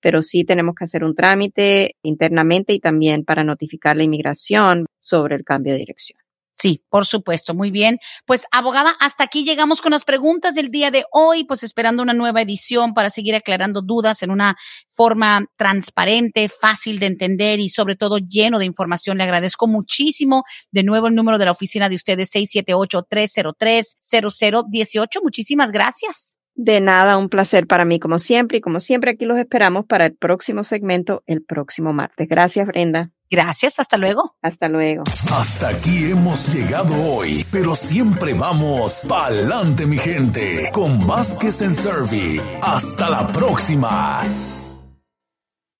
pero sí tenemos que hacer un trámite internamente y también para notificar la inmigración sobre el cambio de dirección. Sí, por supuesto. Muy bien. Pues, abogada, hasta aquí llegamos con las preguntas del día de hoy, pues esperando una nueva edición para seguir aclarando dudas en una forma transparente, fácil de entender y sobre todo lleno de información. Le agradezco muchísimo. De nuevo el número de la oficina de ustedes, 678-303-0018. Muchísimas gracias. De nada, un placer para mí como siempre y como siempre aquí los esperamos para el próximo segmento el próximo martes. Gracias, Brenda. Gracias, hasta luego. Hasta luego. Hasta aquí hemos llegado hoy, pero siempre vamos pa'lante, mi gente, con Vázquez en Servi. Hasta la próxima.